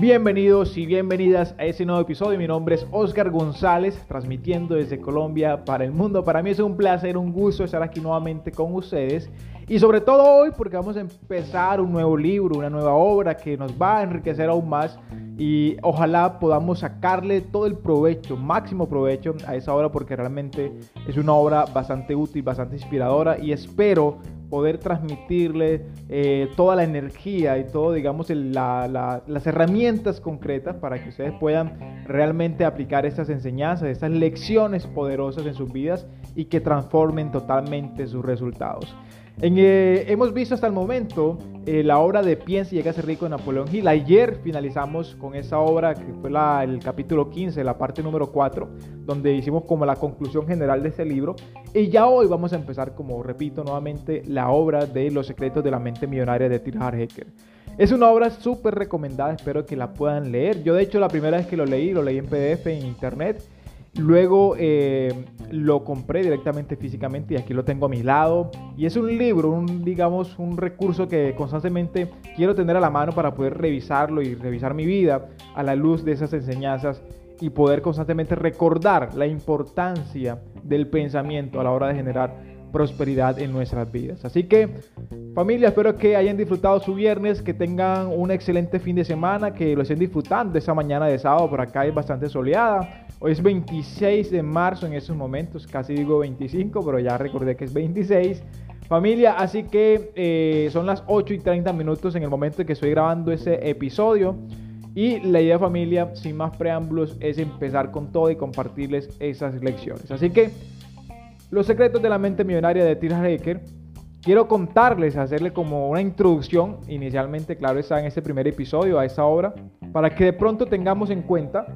Bienvenidos y bienvenidas a este nuevo episodio. Mi nombre es Oscar González, transmitiendo desde Colombia para el mundo. Para mí es un placer, un gusto estar aquí nuevamente con ustedes. Y sobre todo hoy porque vamos a empezar un nuevo libro, una nueva obra que nos va a enriquecer aún más. Y ojalá podamos sacarle todo el provecho, máximo provecho a esa obra porque realmente es una obra bastante útil, bastante inspiradora. Y espero poder transmitirle eh, toda la energía y todo, digamos, las herramientas concretas para que ustedes puedan realmente aplicar estas enseñanzas, estas lecciones poderosas en sus vidas y que transformen totalmente sus resultados. Eh, hemos visto hasta el momento eh, la obra de Piensa y llega a ser rico de Napoleón Hill. Ayer finalizamos con esa obra que fue el capítulo 15, la parte número 4, donde hicimos como la conclusión general de ese libro. Y ya hoy vamos a empezar, como repito nuevamente, la obra de Los secretos de la mente millonaria de Tirhar Hecker. Es una obra súper recomendada, espero que la puedan leer. Yo de hecho la primera vez que lo leí, lo leí en PDF en internet Luego eh, lo compré directamente físicamente y aquí lo tengo a mi lado. Y es un libro, un, digamos, un recurso que constantemente quiero tener a la mano para poder revisarlo y revisar mi vida a la luz de esas enseñanzas y poder constantemente recordar la importancia del pensamiento a la hora de generar prosperidad en nuestras vidas. Así que familia, espero que hayan disfrutado su viernes, que tengan un excelente fin de semana, que lo estén disfrutando esa mañana de sábado, por acá es bastante soleada. Hoy es 26 de marzo en esos momentos, casi digo 25, pero ya recordé que es 26. Familia, así que eh, son las 8 y 30 minutos en el momento en que estoy grabando ese episodio. Y la idea familia, sin más preámbulos, es empezar con todo y compartirles esas lecciones. Así que los secretos de la mente millonaria de Tir Hacker. Quiero contarles, hacerle como una introducción, inicialmente, claro, está en este primer episodio, a esa obra, para que de pronto tengamos en cuenta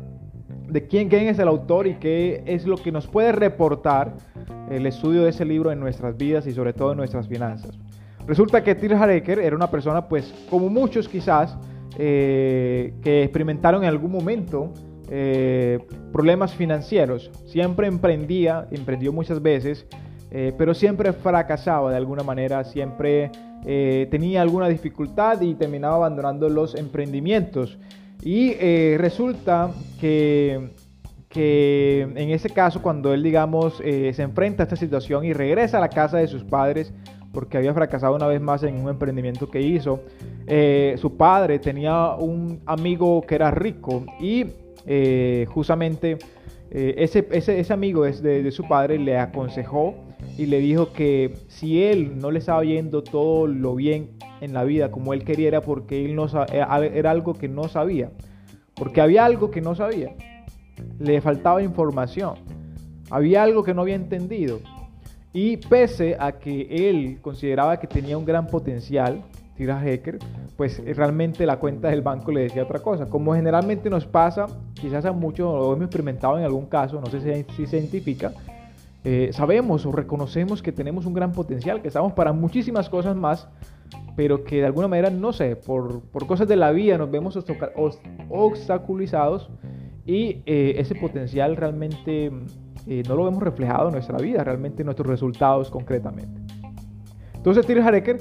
de quién, quién es el autor y qué es lo que nos puede reportar el estudio de ese libro en nuestras vidas y sobre todo en nuestras finanzas. Resulta que Till Hareker era una persona, pues, como muchos quizás, eh, que experimentaron en algún momento eh, problemas financieros. Siempre emprendía, emprendió muchas veces, eh, pero siempre fracasaba de alguna manera, siempre tenía alguna dificultad y terminaba abandonando los emprendimientos. Y eh, resulta que, que, en ese caso, cuando él, digamos, eh, se enfrenta a esta situación y regresa a la casa de sus padres, porque había fracasado una vez más en un emprendimiento que hizo, eh, su padre tenía un amigo que era rico y justamente ese, ese, ese, amigo de, de su padre le aconsejó y le dijo que si él no le estaba yendo todo lo bien en la vida como él quería era porque él no eh, era algo que no sabía. Porque había algo que no sabía. Le faltaba información. Había algo que no había entendido. Y pese a que él consideraba que tenía un gran potencial, Tira Hacker, pues realmente la cuenta del banco le decía otra cosa. Como generalmente nos pasa, quizás a muchos lo hemos experimentado en algún caso, no sé si se identifica, eh, sabemos o reconocemos que tenemos un gran potencial, que estamos para muchísimas cosas más, pero que de alguna manera, no sé, por, cosas de la vida nos vemos obstaculizados y eh, ese potencial realmente eh, no lo vemos reflejado en nuestra vida, realmente en nuestros resultados concretamente. Entonces, Tir Hareker,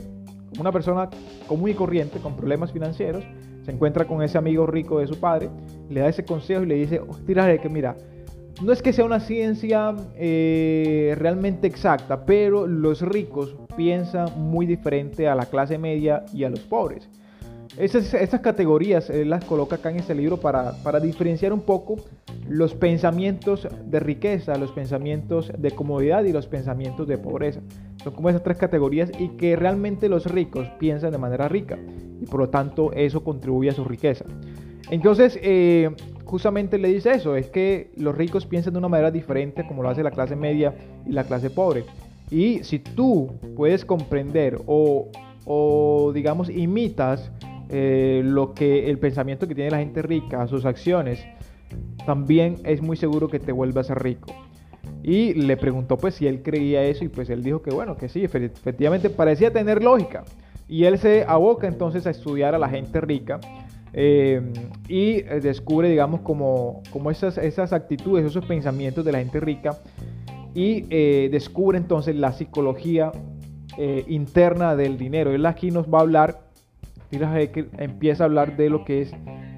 una persona común y corriente con problemas financieros, se encuentra con ese amigo rico de su padre, le da ese consejo y le dice, oh, Tir Hareker, mira, no es que sea una ciencia eh, realmente exacta, pero los ricos piensan muy diferente a la clase media y a los pobres. Estas, categorías él las coloca acá en este libro para, para, diferenciar un poco los pensamientos de riqueza, los pensamientos de comodidad y los pensamientos de pobreza. Son como esas tres categorías y que realmente los ricos piensan de manera rica y por lo tanto eso contribuye a su riqueza. Entonces, eh, justamente le dice eso, es que los ricos piensan de una manera diferente como lo hace la clase media y la clase pobre. Y si tú puedes comprender o, digamos, imitas eh, lo que el pensamiento que tiene la gente rica, sus acciones, también es muy seguro que te vuelvas rico. Y le preguntó pues si él creía eso y pues él dijo que bueno, que sí, efectivamente parecía tener lógica. Y él se aboca entonces a estudiar a la gente rica eh, y eh, descubre, digamos, como, como esas, esas actitudes, esos pensamientos de la gente rica y eh, descubre entonces la psicología interna del dinero. Él aquí nos va a hablar, empieza a hablar de lo que es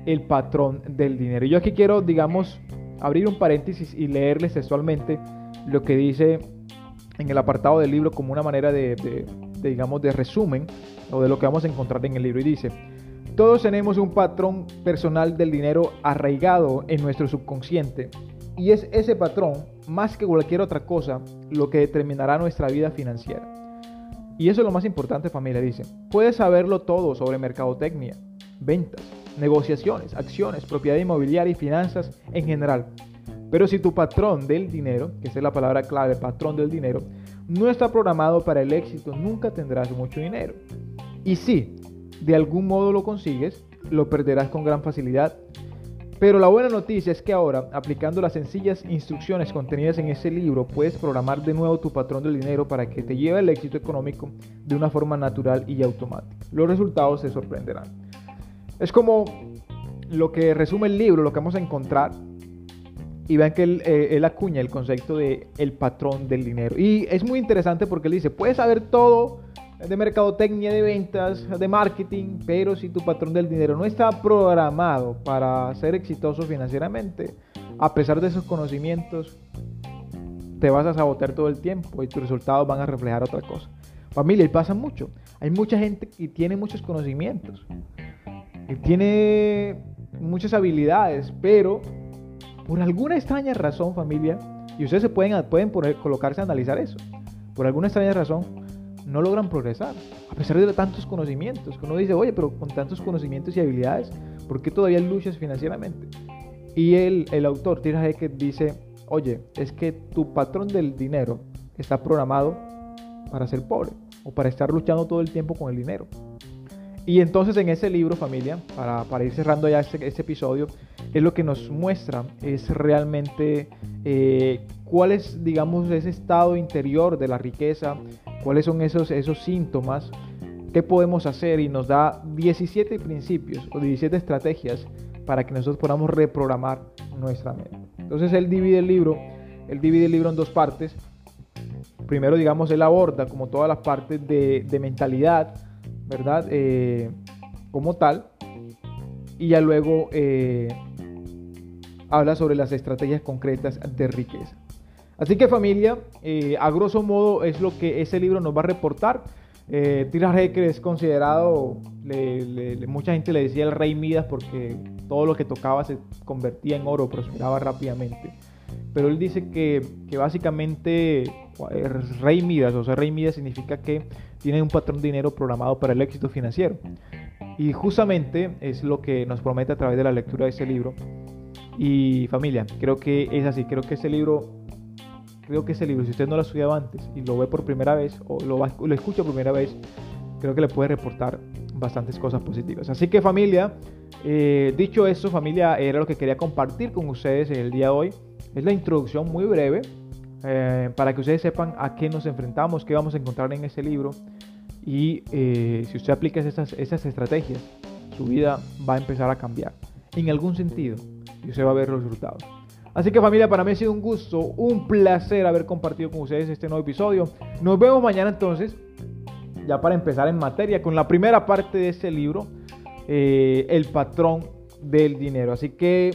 el patrón del dinero. Yo aquí quiero, digamos, abrir un paréntesis y leerles textualmente lo que dice en el apartado del libro como una manera de, digamos, de resumen o de lo que vamos a encontrar en el libro. Y dice, todos tenemos un patrón personal del dinero arraigado en nuestro subconsciente. Y es ese patrón, más que cualquier otra cosa, lo que determinará nuestra vida financiera. Y eso es lo más importante, familia, dice. Puedes saberlo todo sobre mercadotecnia, ventas, negociaciones, acciones, propiedad inmobiliaria y finanzas en general. Pero si tu patrón del dinero, que es la palabra clave, patrón del dinero, no está programado para el éxito, nunca tendrás mucho dinero. Y si de algún modo lo consigues, lo perderás con gran facilidad. Pero la buena noticia es que ahora, aplicando las sencillas instrucciones contenidas en ese libro, puedes programar de nuevo tu patrón del dinero para que te lleve al éxito económico de una forma natural y automática. Los resultados te sorprenderán. Es como lo que resume el libro, lo que vamos a encontrar. Y vean que eh, él, acuña el concepto de el patrón del dinero. Y es muy interesante porque él dice, puedes saber todo de mercadotecnia, de ventas, de marketing, pero si tu patrón del dinero no está programado para ser exitoso financieramente, a pesar de esos conocimientos, te vas a sabotear todo el tiempo y tus resultados van a reflejar otra cosa. Familia, y pasa mucho. Hay mucha gente que tiene muchos conocimientos, tiene muchas habilidades, pero por alguna extraña razón, familia, y ustedes se pueden, pueden colocarse a analizar eso, por alguna extraña razón, no logran progresar, a pesar de tantos conocimientos, que uno dice, oye, pero con tantos conocimientos y habilidades, ¿por qué todavía luchas financieramente? Y el, el autor, Tira Hackett, dice, oye, es que tu patrón del dinero está programado para ser pobre o para estar luchando todo el tiempo con el dinero. Y entonces en ese libro, familia, para, ir cerrando ya este, este, episodio, es lo que nos muestra, es realmente eh, cuál es, digamos, ese estado interior de la riqueza, cuáles son esos, esos síntomas, qué podemos hacer y nos da 17 principios o 17 estrategias para que nosotros podamos reprogramar nuestra mente. Entonces él divide el libro, él divide el libro en dos partes. Primero, digamos, él aborda como todas las partes de, de mentalidad, ¿verdad? Eh, como tal. Y ya luego eh, habla sobre las estrategias concretas de riqueza. Así que familia, eh, a grosso modo es lo que ese libro nos va a reportar. Eh, Tira es considerado, mucha gente le decía el rey Midas porque todo lo que tocaba se convertía en oro, prosperaba rápidamente. Pero él dice que, que básicamente rey Midas, o sea, rey Midas significa que tiene un patrón de dinero programado para el éxito financiero. Y justamente es lo que nos promete a través de la lectura de ese libro. Y familia, creo que es así, creo que ese libro, creo que ese libro, si usted no lo ha estudiado antes y lo ve por primera vez o lo, escucha por primera vez, creo que le puede reportar bastantes cosas positivas. Así que familia, eh, dicho eso, familia, era lo que quería compartir con ustedes el día de hoy. Es la introducción muy breve eh, para que ustedes sepan a qué nos enfrentamos, qué vamos a encontrar en ese libro. Y eh, si usted aplica esas, esas estrategias, su vida va a empezar a cambiar en algún sentido y usted va a ver los resultados. Así que familia, para mí ha sido un gusto, un placer haber compartido con ustedes este nuevo episodio. Nos vemos mañana entonces, ya para empezar en materia, con la primera parte de este libro, eh, El patrón del dinero. Así que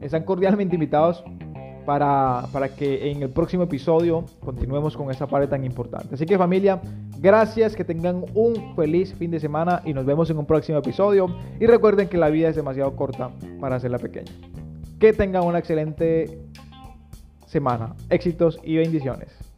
están cordialmente invitados para, que en el próximo episodio continuemos con esa parte tan importante. Así que familia, gracias, que tengan un feliz fin de semana y nos vemos en un próximo episodio. Y recuerden que la vida es demasiado corta para hacerla pequeña. Que tengan una excelente semana. Éxitos y bendiciones.